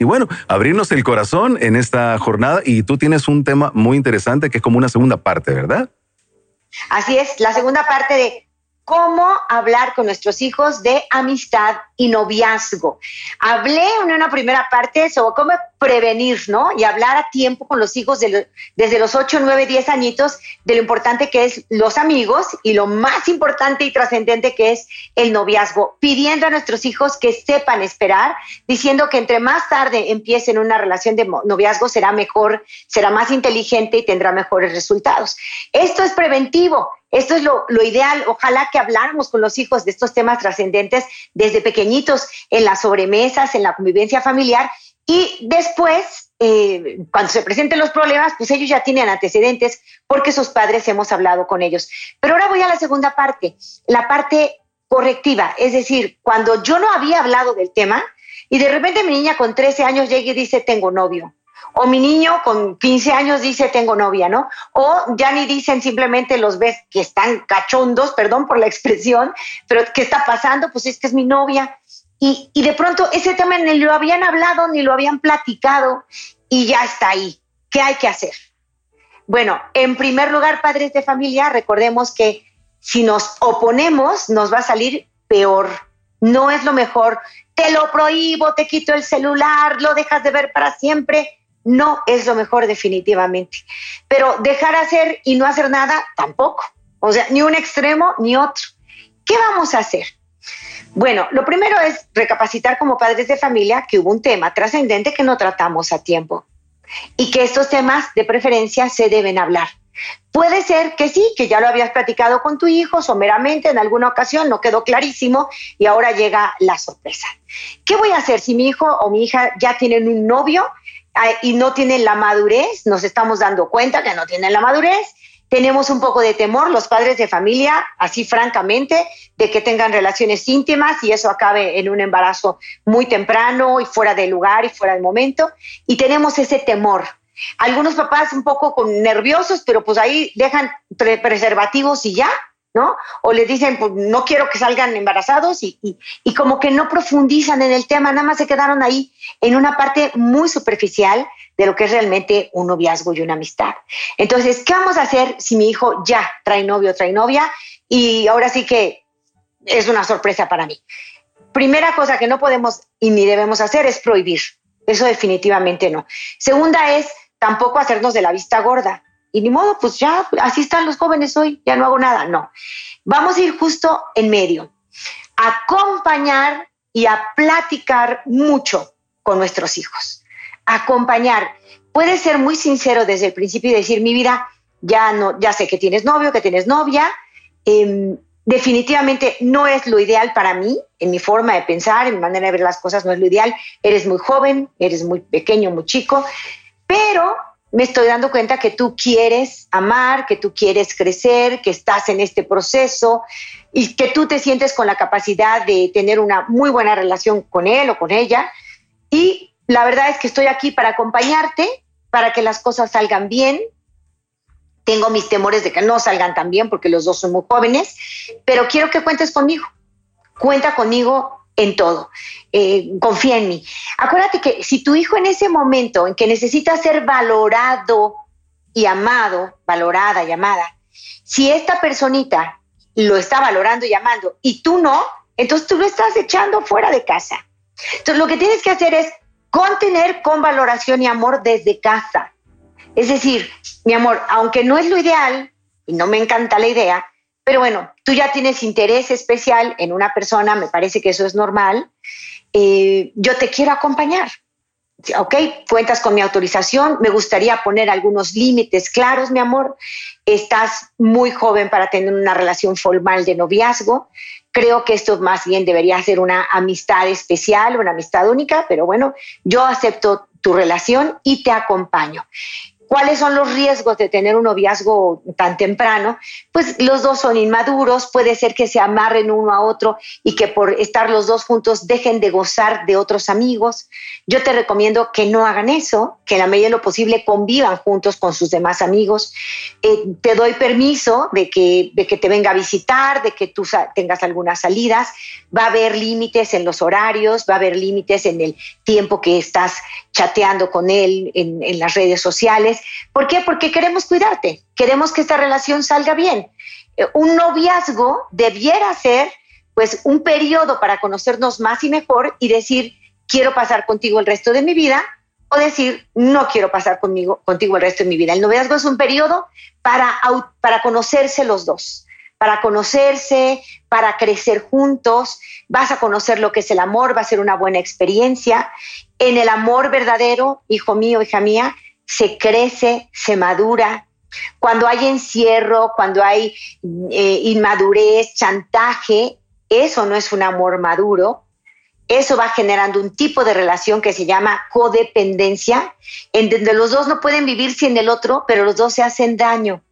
Y bueno, abrirnos el corazón en esta jornada y tú tienes un tema muy interesante que es como una segunda parte, ¿verdad? Así es, la segunda parte de cómo hablar con nuestros hijos de amistad y noviazgo. Hablé en una primera parte sobre cómo prevenir, ¿no? Y hablar a tiempo con los hijos desde los 8, 9, 10 añitos de lo importante que es los amigos y lo más importante y trascendente que es el noviazgo, pidiendo a nuestros hijos que sepan esperar, diciendo que entre más tarde empiecen una relación de noviazgo será mejor, será más inteligente y tendrá mejores resultados. Esto es preventivo esto es lo, ideal. Ojalá que habláramos con los hijos de estos temas trascendentes desde pequeñitos, en las sobremesas, en la convivencia familiar. Y después, eh, cuando se presenten los problemas, pues ellos ya tienen antecedentes porque sus padres hemos hablado con ellos. Pero ahora voy a la segunda parte, la parte correctiva. Es decir, cuando yo no había hablado del tema y de repente mi niña con 13 años llega y dice, tengo novio o mi niño con 15 años dice tengo novia, ¿no? O ya ni dicen simplemente los ves que están cachondos, perdón por la expresión, pero ¿qué está pasando? Pues es que es mi novia. Y, de pronto ese tema ni lo habían hablado ni lo habían platicado y ya está ahí. ¿Qué hay que hacer? Bueno, en primer lugar, padres de familia, recordemos que si nos oponemos nos va a salir peor. No es lo mejor. Te lo prohíbo, te quito el celular, lo dejas de ver para siempre no es lo mejor definitivamente. Pero dejar hacer y no hacer nada tampoco. O sea, ni un extremo ni otro. ¿Qué vamos a hacer? Bueno, lo primero es recapacitar como padres de familia que hubo un tema trascendente que no tratamos a tiempo y que estos temas de preferencia se deben hablar. Puede ser que sí, que ya lo habías platicado con tu hijo someramente en alguna ocasión, no quedó clarísimo y ahora llega la sorpresa. ¿Qué voy a hacer si mi hijo o mi hija ya tienen un novio y no tienen la madurez, nos estamos dando cuenta que no tienen la madurez, tenemos un poco de temor los padres de familia, así francamente, de que tengan relaciones íntimas y eso acabe en un embarazo muy temprano y fuera de lugar y fuera de momento. Y tenemos ese temor. Algunos papás un poco con nerviosos, pero pues ahí dejan preservativos y ya, ¿no? O les dicen, pues no quiero que salgan embarazados y, y, como que no profundizan en el tema, nada más se quedaron ahí en una parte muy superficial de lo que es realmente un noviazgo y una amistad. Entonces, ¿qué vamos a hacer si mi hijo ya trae novio o trae novia? Y ahora sí que es una sorpresa para mí. Primera cosa que no podemos y ni debemos hacer es prohibir. Eso definitivamente no. Segunda es tampoco hacernos de la vista gorda y ni modo, pues ya, así están los jóvenes hoy, ya no hago nada. No, vamos a ir justo en medio, acompañar y a platicar mucho con nuestros hijos. Acompañar. Puede ser muy sincero desde el principio y decir, mi vida, ya no, ya sé que tienes novio, que tienes novia. Em, definitivamente no es lo ideal para mí, en mi forma de pensar, en mi manera de ver las cosas, no es lo ideal. Eres muy joven, eres muy pequeño, muy chico, pero me estoy dando cuenta que tú quieres amar, que tú quieres crecer, que estás en este proceso y que tú te sientes con la capacidad de tener una muy buena relación con él o con ella. Y la verdad es que estoy aquí para acompañarte, para que las cosas salgan bien. Tengo mis temores de que no salgan tan bien porque los dos son muy jóvenes, pero quiero que cuentes conmigo. Cuenta conmigo en todo. Eh, confía en mí. Acuérdate que si tu hijo en ese momento en que necesita ser valorado y amado, valorada y amada, si esta personita lo está valorando y amando y tú no, entonces tú lo estás echando fuera de casa. Entonces lo que tienes que hacer es contener con valoración y amor desde casa. Es decir, mi amor, aunque no es lo ideal y no me encanta la idea, pero bueno, tú ya tienes interés especial en una persona, me parece que eso es normal. Eh, yo te quiero acompañar. Ok, cuentas con mi autorización. Me gustaría poner algunos límites claros, mi amor. Estás muy joven para tener una relación formal de noviazgo. Creo que esto más bien debería ser una amistad especial, una amistad única, pero bueno, yo acepto tu relación y te acompaño. ¿Cuáles son los riesgos de tener un noviazgo tan temprano? Pues los dos son inmaduros, puede ser que se amarren uno a otro y que por estar los dos juntos dejen de gozar de otros amigos. Yo te recomiendo que no hagan eso, que en la medida de lo posible convivan juntos con sus demás amigos. Eh, te doy permiso de que, de que te venga a visitar, de que tú tengas algunas salidas. Va a haber límites en los horarios, va a haber límites en el tiempo que estás chateando con él en, las redes sociales ¿Por qué? Porque queremos cuidarte, queremos que esta relación salga bien. Eh, un noviazgo debiera ser pues un periodo para conocernos más y mejor y decir, quiero pasar contigo el resto de mi vida o decir, no quiero pasar conmigo, contigo el resto de mi vida. El noviazgo es un periodo para, para conocerse los dos, para conocerse, para crecer juntos, vas a conocer lo que es el amor, va a ser una buena experiencia. En el amor verdadero, hijo mío, hija mía, se crece, se madura. Cuando hay encierro, cuando hay eh, inmadurez, chantaje, eso no es un amor maduro. Eso va generando un tipo de relación que se llama codependencia, en donde los dos no pueden vivir sin el otro, pero los dos se hacen daño.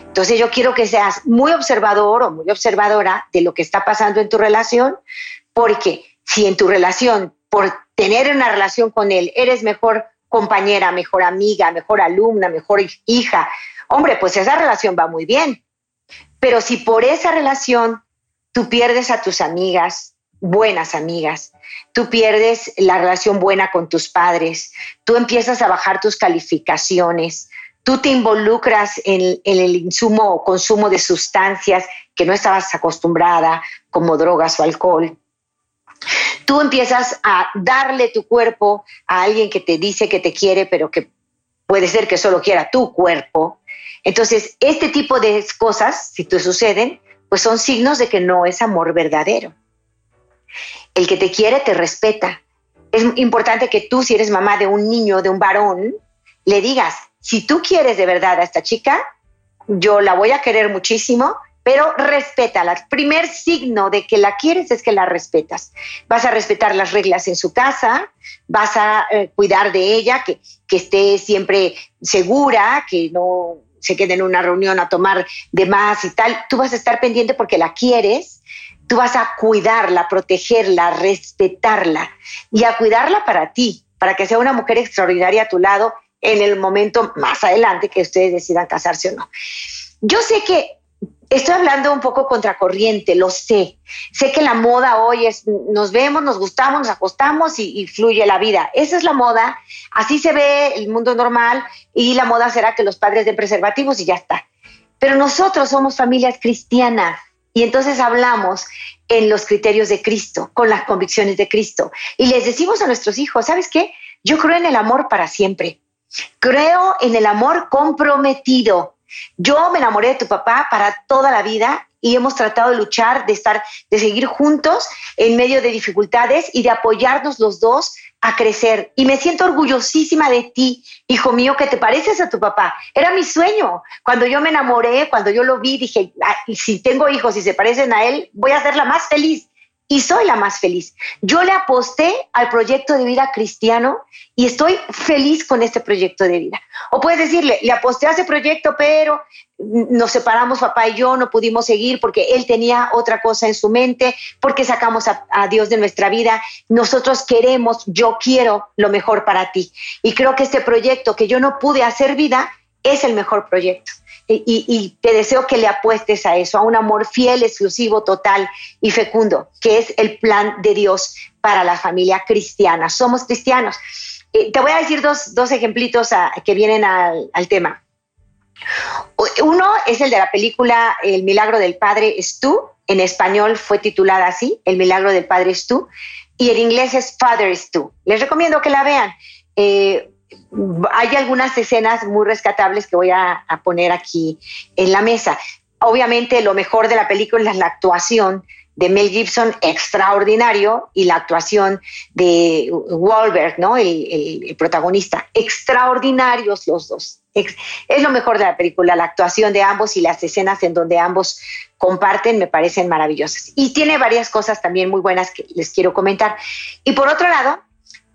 Entonces yo quiero que seas muy observador o muy observadora de lo que está pasando en tu relación, porque si en tu relación, por tener una relación con él, eres mejor compañera, mejor amiga, mejor alumna, mejor hija, hombre, pues esa relación va muy bien. Pero si por esa relación tú pierdes a tus amigas, buenas amigas, tú pierdes la relación buena con tus padres, tú empiezas a bajar tus calificaciones, tú te involucras en, el insumo o consumo de sustancias que no estabas acostumbrada, como drogas o alcohol, tú empiezas a darle tu cuerpo a alguien que te dice que te quiere, pero que puede ser que solo quiera tu cuerpo. Entonces, este tipo de cosas, si te suceden, pues son signos de que no es amor verdadero. El que te quiere te respeta. Es importante que tú, si eres mamá de un niño, de un varón, le digas, si tú quieres de verdad a esta chica, yo la voy a querer muchísimo, pero respétala. El primer signo de que la quieres es que la respetas. Vas a respetar las reglas en su casa, vas a eh, cuidar de ella, que, que esté siempre segura, que no se quede en una reunión a tomar de más y tal. Tú vas a estar pendiente porque la quieres, tú vas a cuidarla, protegerla, respetarla y a cuidarla para ti, para que sea una mujer extraordinaria a tu lado en el momento más adelante que ustedes decidan casarse o no. Yo sé que Estoy hablando un poco contracorriente, lo sé. Sé que la moda hoy es, nos vemos, nos gustamos, nos acostamos y, fluye la vida. Esa es la moda, así se ve el mundo normal y la moda será que los padres den preservativos y ya está. Pero nosotros somos familias cristianas y entonces hablamos en los criterios de Cristo, con las convicciones de Cristo. Y les decimos a nuestros hijos, ¿sabes qué? Yo creo en el amor para siempre. Creo en el amor comprometido yo me enamoré de tu papá para toda la vida y hemos tratado de luchar, de estar, de seguir juntos en medio de dificultades y de apoyarnos los dos a crecer. Y me siento orgullosísima de ti, hijo mío, que te pareces a tu papá. Era mi sueño. Cuando yo me enamoré, cuando yo lo vi, dije, si tengo hijos y se parecen a él, voy a ser la más feliz y soy la más feliz. Yo le aposté al proyecto de vida cristiano y estoy feliz con este proyecto de vida. O puedes decirle, le aposté a ese proyecto, pero nos separamos papá y yo, no pudimos seguir porque él tenía otra cosa en su mente, porque sacamos a, a Dios de nuestra vida. Nosotros queremos, yo quiero lo mejor para ti. Y creo que este proyecto que yo no pude hacer vida es el mejor proyecto y, te deseo que le apuestes a eso, a un amor fiel, exclusivo, total y fecundo, que es el plan de Dios para la familia cristiana. Somos cristianos. Eh, te voy a decir dos, dos ejemplitos que vienen al, tema. Uno es el de la película El milagro del Padre es tú. En español fue titulada así, El milagro del Padre es tú. Y en inglés es Father is tú. Les recomiendo que la vean. Eh, hay algunas escenas muy rescatables que voy a, poner aquí en la mesa. Obviamente lo mejor de la película es la actuación de Mel Gibson extraordinario y la actuación de Wahlberg, ¿no? El, protagonista, extraordinarios los dos. Es lo mejor de la película, la actuación de ambos y las escenas en donde ambos comparten me parecen maravillosas. Y tiene varias cosas también muy buenas que les quiero comentar. Y por otro lado,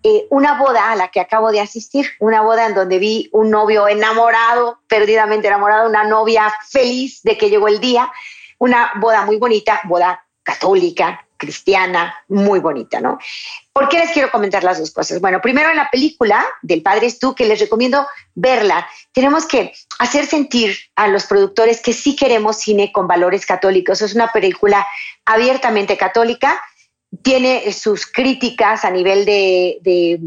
eh, una boda a la que acabo de asistir, una boda en donde vi un novio enamorado, perdidamente enamorado, una novia feliz de que llegó el día, una boda muy bonita, boda católica, cristiana, muy bonita, ¿no? ¿Por qué les quiero comentar las dos cosas? Bueno, primero en la película del Padre tú, que les recomiendo verla, tenemos que hacer sentir a los productores que sí queremos cine con valores católicos. Es una película abiertamente católica, tiene sus críticas a nivel de,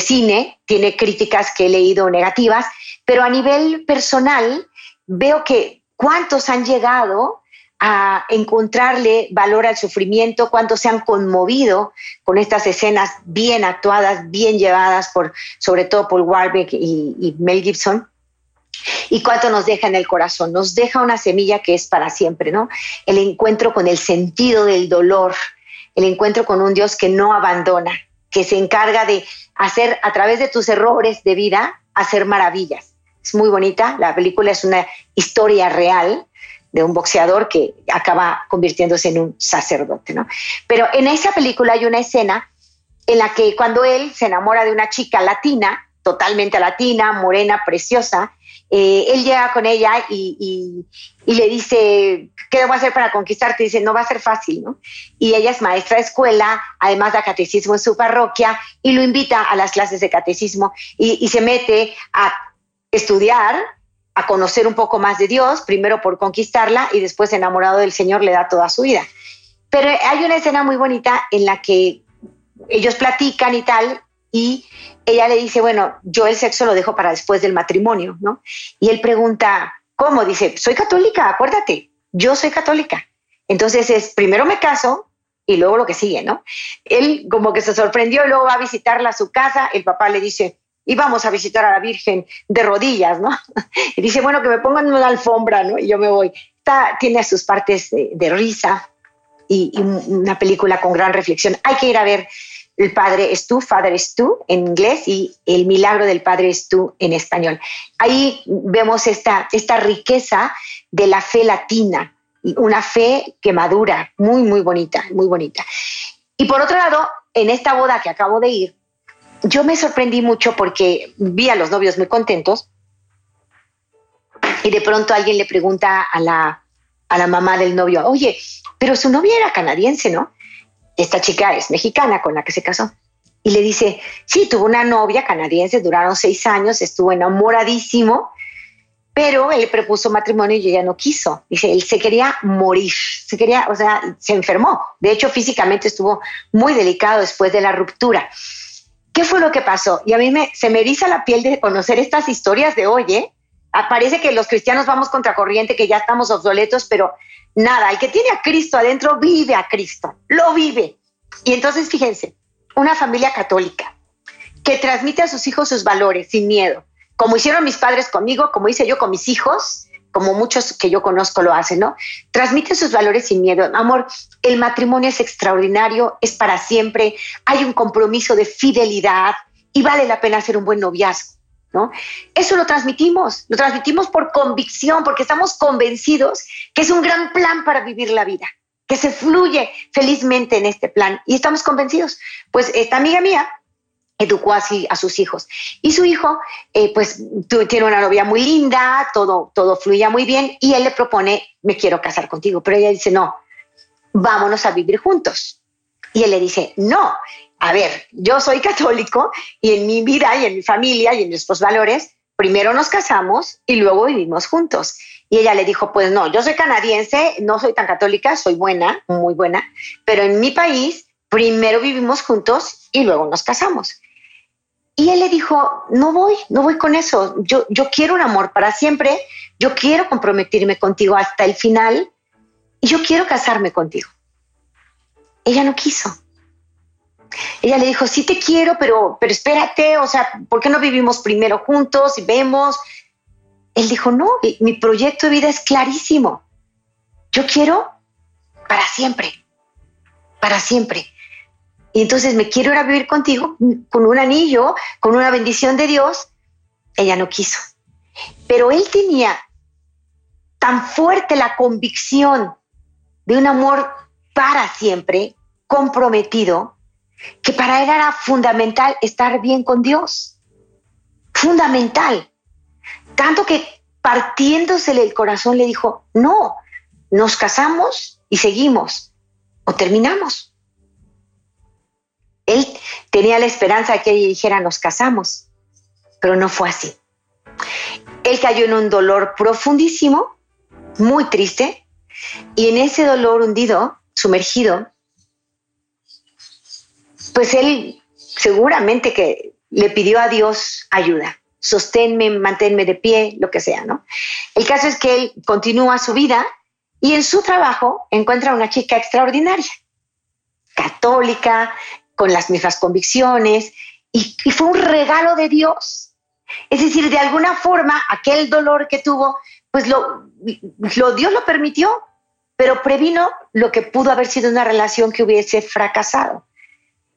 cine, tiene críticas que he leído negativas, pero a nivel personal veo que cuántos han llegado a encontrarle valor al sufrimiento, cuántos se han conmovido con estas escenas bien actuadas, bien llevadas por, sobre todo por Warbeck y, y Mel Gibson y cuánto nos deja en el corazón. Nos deja una semilla que es para siempre, ¿no? El encuentro con el sentido del dolor, el encuentro con un Dios que no abandona, que se encarga de hacer a través de tus errores de vida, hacer maravillas. Es muy bonita, la película es una historia real de un boxeador que acaba convirtiéndose en un sacerdote, ¿no? Pero en esa película hay una escena en la que cuando él se enamora de una chica latina, totalmente latina, morena, preciosa, eh, él llega con ella y, le dice, ¿qué debo hacer para conquistarte? dice, no va a ser fácil, ¿no? Y ella es maestra de escuela, además da catecismo en su parroquia y lo invita a las clases de catecismo y, y se mete a estudiar, a conocer un poco más de Dios, primero por conquistarla y después enamorado del Señor le da toda su vida. Pero hay una escena muy bonita en la que ellos platican y tal y ella le dice, bueno, yo el sexo lo dejo para después del matrimonio, ¿no? Y él pregunta, ¿cómo? Dice, soy católica, acuérdate, yo soy católica. Entonces es, primero me caso y luego lo que sigue, ¿no? Él como que se sorprendió y luego va a visitarla a su casa, el papá le dice, íbamos a visitar a la Virgen de rodillas, ¿no? Y dice, bueno, que me pongan una alfombra, ¿no? Y yo me voy. Está, tiene sus partes de, risa y, y, una película con gran reflexión. Hay que ir a ver el Padre es tú, Father es tú en inglés y el milagro del Padre es tú en español. Ahí vemos esta, esta riqueza de la fe latina, una fe que madura, muy, muy bonita, muy bonita. Y por otro lado, en esta boda que acabo de ir, yo me sorprendí mucho porque vi a los novios muy contentos y de pronto alguien le pregunta a la, a la mamá del novio, oye, pero su novia era canadiense, ¿no? Esta chica es mexicana con la que se casó. Y le dice, sí, tuvo una novia canadiense, duraron seis años, estuvo enamoradísimo, pero él propuso matrimonio y ella no quiso. Dice, él se quería morir, se quería, o sea, se enfermó. De hecho, físicamente estuvo muy delicado después de la ruptura. ¿Qué fue lo que pasó? Y a mí me, se me eriza la piel de conocer estas historias de hoy, ¿eh? Ah, parece que los cristianos vamos contra corriente, que ya estamos obsoletos, pero nada, el que tiene a Cristo adentro vive a Cristo, lo vive. Y entonces fíjense, una familia católica que transmite a sus hijos sus valores sin miedo, como hicieron mis padres conmigo, como hice yo con mis hijos, como muchos que yo conozco lo hacen, ¿no? Transmite sus valores sin miedo. Amor, el matrimonio es extraordinario, es para siempre, hay un compromiso de fidelidad y vale la pena hacer un buen noviazgo. ¿No? Eso lo transmitimos, lo transmitimos por convicción, porque estamos convencidos que es un gran plan para vivir la vida, que se fluye felizmente en este plan y estamos convencidos. Pues esta amiga mía educó así a sus hijos y su hijo eh, pues tiene una novia muy linda, todo, todo fluía muy bien y él le propone, me quiero casar contigo, pero ella dice, no, vámonos a vivir juntos. Y él le dice, no, a ver, yo soy católico y en mi vida y en mi familia y en nuestros valores, primero nos casamos y luego vivimos juntos. Y ella le dijo, pues no, yo soy canadiense, no soy tan católica, soy buena, muy buena, pero en mi país primero vivimos juntos y luego nos casamos. Y él le dijo, no voy, no voy con eso, yo, yo quiero un amor para siempre, yo quiero comprometerme contigo hasta el final y yo quiero casarme contigo. Ella no quiso ella le dijo, sí te quiero, pero, pero espérate, o sea, ¿por qué no vivimos primero juntos y vemos? Él dijo, no, mi proyecto de vida es clarísimo. Yo quiero para siempre, para siempre. Y entonces me quiero ir a vivir contigo con un anillo, con una bendición de Dios. Ella no quiso. Pero él tenía tan fuerte la convicción de un amor para siempre, comprometido, que para él era fundamental estar bien con Dios. Fundamental. Tanto que partiéndosele el corazón le dijo, no, nos casamos y seguimos o terminamos. Él tenía la esperanza de que ella dijera, nos casamos, pero no fue así. Él cayó en un dolor profundísimo, muy triste, y en ese dolor hundido, sumergido, pues él seguramente que le pidió a Dios ayuda, sosténme, manténme de pie, lo que sea, ¿no? El caso es que él continúa su vida y en su trabajo encuentra una chica extraordinaria, católica, con las mismas convicciones, y, fue un regalo de Dios. Es decir, de alguna forma, aquel dolor que tuvo, pues lo, Dios lo permitió, pero previno lo que pudo haber sido una relación que hubiese fracasado.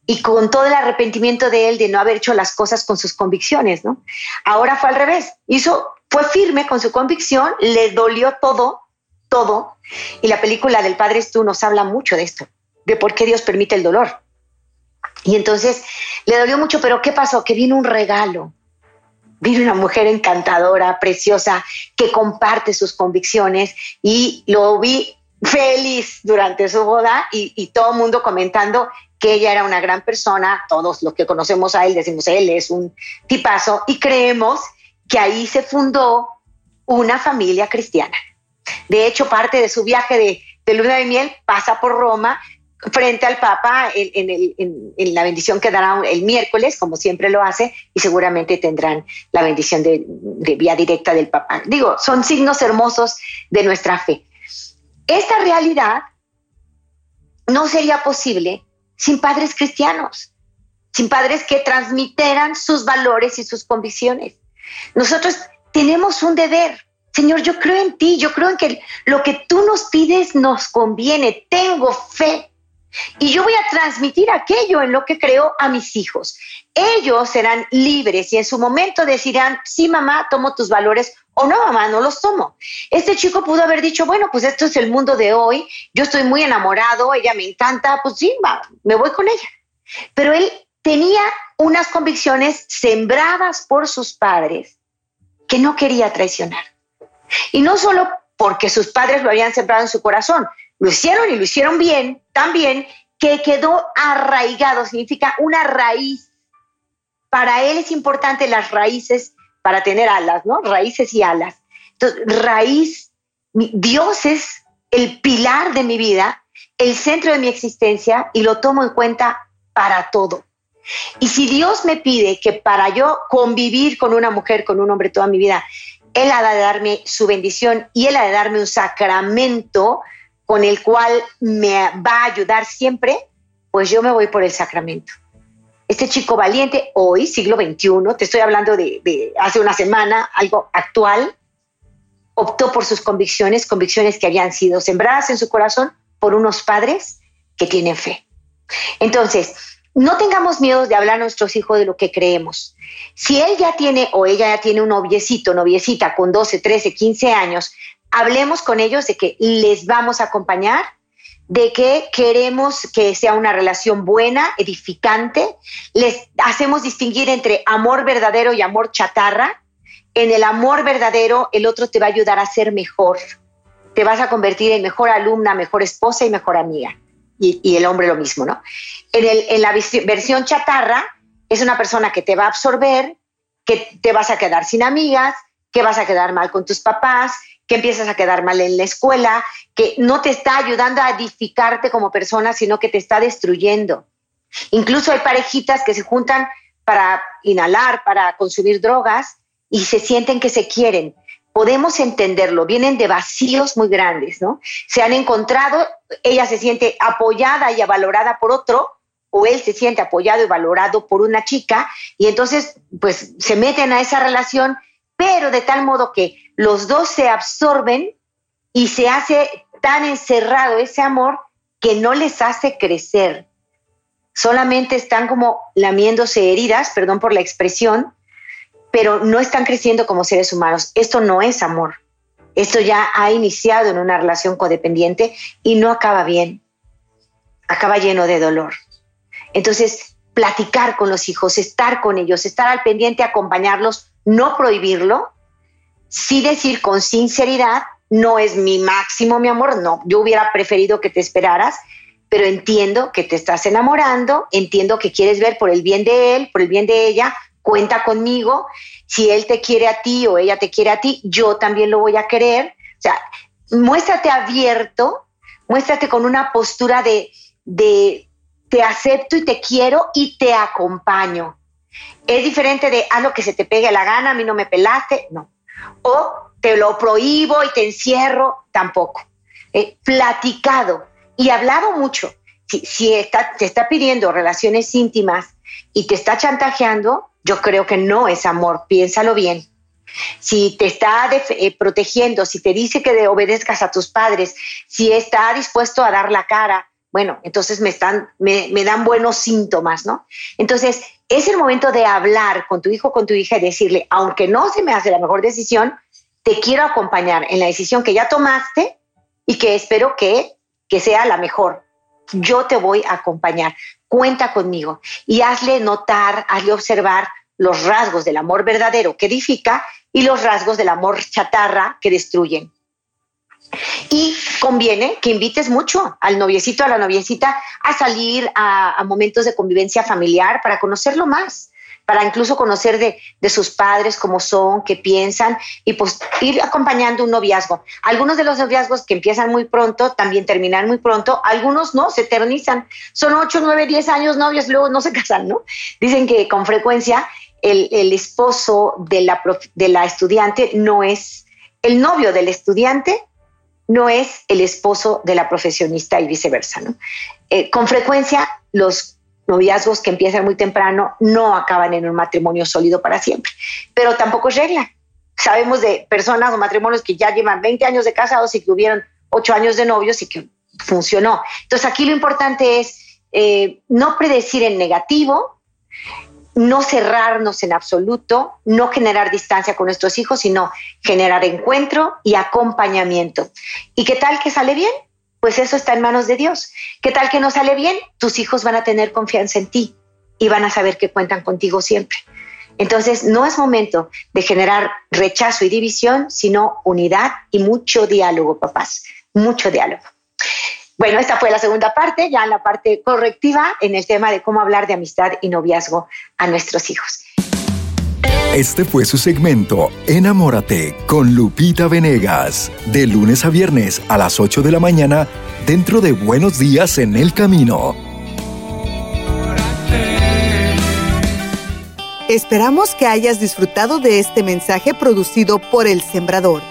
Y con todo el arrepentimiento de él de no haber hecho las cosas con sus convicciones, ¿no? Ahora fue al revés. Hizo, fue firme con su convicción, le dolió todo, todo. Y la película del Padre Tú nos habla mucho de esto, de por qué Dios permite el dolor. Y entonces le dolió mucho, pero ¿qué pasó? Que vino un regalo. Vino una mujer encantadora, preciosa, que comparte sus convicciones y lo vi feliz durante su boda y, todo el mundo comentando que ella era una gran persona. Todos los que conocemos a él decimos, él es un tipazo y creemos que ahí se fundó una familia cristiana. De hecho, parte de su viaje de, luna de miel pasa por Roma frente al Papa en, la bendición que dará el miércoles, como siempre lo hace, y seguramente tendrán la bendición de, vía directa del Papa. Digo, son signos hermosos de nuestra fe. Esta realidad no sería posible sin padres cristianos, sin padres que transmitieran sus valores y sus convicciones. Nosotros tenemos un deber. Señor, yo creo en ti, yo creo en que lo que tú nos pides nos conviene, tengo fe y yo voy a transmitir aquello en lo que creo a mis hijos. Ellos serán libres y en su momento decidirán, sí, mamá, tomo tus valores o no, mamá, no los tomo. Este chico pudo haber dicho, bueno, pues esto es el mundo de hoy, yo estoy muy enamorado, ella me encanta, pues sí, me voy con ella. Pero él tenía unas convicciones sembradas por sus padres que no quería traicionar. Y no solo porque sus padres lo habían sembrado en su corazón, lo hicieron y lo hicieron bien, tan bien, que quedó arraigado, significa una raíz. Para él es importante las raíces para tener alas, ¿no? Raíces y alas. Entonces, raíz, Dios es el pilar de mi vida, el centro de mi existencia y lo tomo en cuenta para todo. Y si Dios me pide que para yo convivir con una mujer, con un hombre toda mi vida, Él ha de darme su bendición y Él ha de darme un sacramento con el cual me va a ayudar siempre, pues yo me voy por el sacramento. Este chico valiente, hoy, siglo XXI, te estoy hablando de, hace una semana, algo actual, optó por sus convicciones, convicciones que habían sido sembradas en su corazón por unos padres que tienen fe. Entonces, no tengamos miedo de hablar a nuestros hijos de lo que creemos. Si él ya tiene o ella ya tiene un noviecito, noviecita con 12, 13, 15 años, hablemos con ellos de que les vamos a acompañar, de que queremos que sea una relación buena, edificante. Les hacemos distinguir entre amor verdadero y amor chatarra. En el amor verdadero, el otro te va a ayudar a ser mejor. Te vas a convertir en mejor alumna, mejor esposa y mejor amiga. Y, el hombre lo mismo, ¿no? En, en la versión chatarra, es una persona que te va a absorber, que te vas a quedar sin amigas, que vas a quedar mal con tus papás, que empiezas a quedar mal en la escuela, que no te está ayudando a edificarte como persona, sino que te está destruyendo. Incluso hay parejitas que se juntan para inhalar, para consumir drogas y se sienten que se quieren. Podemos entenderlo, vienen de vacíos muy grandes, ¿no? Se han encontrado, ella se siente apoyada y valorada por otro, o él se siente apoyado y valorado por una chica, y entonces, pues, se meten a esa relación pero de tal modo que los dos se absorben y se hace tan encerrado ese amor que no les hace crecer. Solamente están como lamiéndose heridas, perdón por la expresión, pero no están creciendo como seres humanos. Esto no es amor. Esto ya ha iniciado en una relación codependiente y no acaba bien, acaba lleno de dolor. Entonces, platicar con los hijos, estar con ellos, estar al pendiente, acompañarlos, no prohibirlo, sí decir con sinceridad, no es mi máximo, mi amor, no, yo hubiera preferido que te esperaras, pero entiendo que te estás enamorando, entiendo que quieres ver por el bien de él, por el bien de ella, cuenta conmigo, si él te quiere a ti o ella te quiere a ti, yo también lo voy a querer. O sea, muéstrate abierto, muéstrate con una postura de, de te acepto y te quiero y te acompaño. Es diferente de haz lo que se te pegue la gana, a mí no me pelaste, no. O te lo prohíbo y te encierro, tampoco. Platicado y hablado mucho. Si, si te está pidiendo relaciones íntimas y te está chantajeando, yo creo que no es amor, piénsalo bien. Si te está eh, protegiendo, si te dice que obedezcas a tus padres, si está dispuesto a dar la cara, bueno, entonces me, están, me, me dan buenos síntomas, ¿no? Entonces, es el momento de hablar con tu hijo, con tu hija y decirle, aunque no se me hace la mejor decisión, te quiero acompañar en la decisión que ya tomaste y que espero que, que sea la mejor. Yo te voy a acompañar, cuenta conmigo y hazle notar, hazle observar los rasgos del amor verdadero que edifica y los rasgos del amor chatarra que destruyen. Y conviene que invites mucho al noviecito, a la noviecita a salir a, a momentos de convivencia familiar para conocerlo más para incluso conocer de, sus padres cómo son, qué piensan y pues ir acompañando un noviazgo. Algunos de los noviazgos que empiezan muy pronto también terminan muy pronto, algunos no, se eternizan. Son 8, 9, 10 años novios, luego no se casan, ¿no? Dicen que con frecuencia el, el esposo de la, de la estudiante no es, el novio del estudiante no es el esposo de la profesionista y viceversa, ¿no? Eh, con frecuencia los noviazgos que empiezan muy temprano no acaban en un matrimonio sólido para siempre, pero tampoco es regla. Sabemos de personas o matrimonios que ya llevan 20 años de casados y que tuvieron 8 años de novios y que funcionó. Entonces aquí lo importante es eh, no predecir en negativo, no cerrarnos en absoluto, no generar distancia con nuestros hijos, sino generar encuentro y acompañamiento. ¿Y qué tal que sale bien? pues eso está en manos de Dios. ¿Qué tal que no sale bien? Tus hijos van a tener confianza en ti y van a saber que cuentan contigo siempre. Entonces, no es momento de generar rechazo y división, sino unidad y mucho diálogo, papás, mucho diálogo. Bueno, esta fue la segunda parte, ya en la parte correctiva en el tema de cómo hablar de amistad y noviazgo a nuestros hijos. Este fue su segmento Enamórate con Lupita Venegas, de lunes a viernes a las 8 de la mañana, dentro de Buenos Días en el Camino. Esperamos que hayas disfrutado de este mensaje producido por El Sembrador.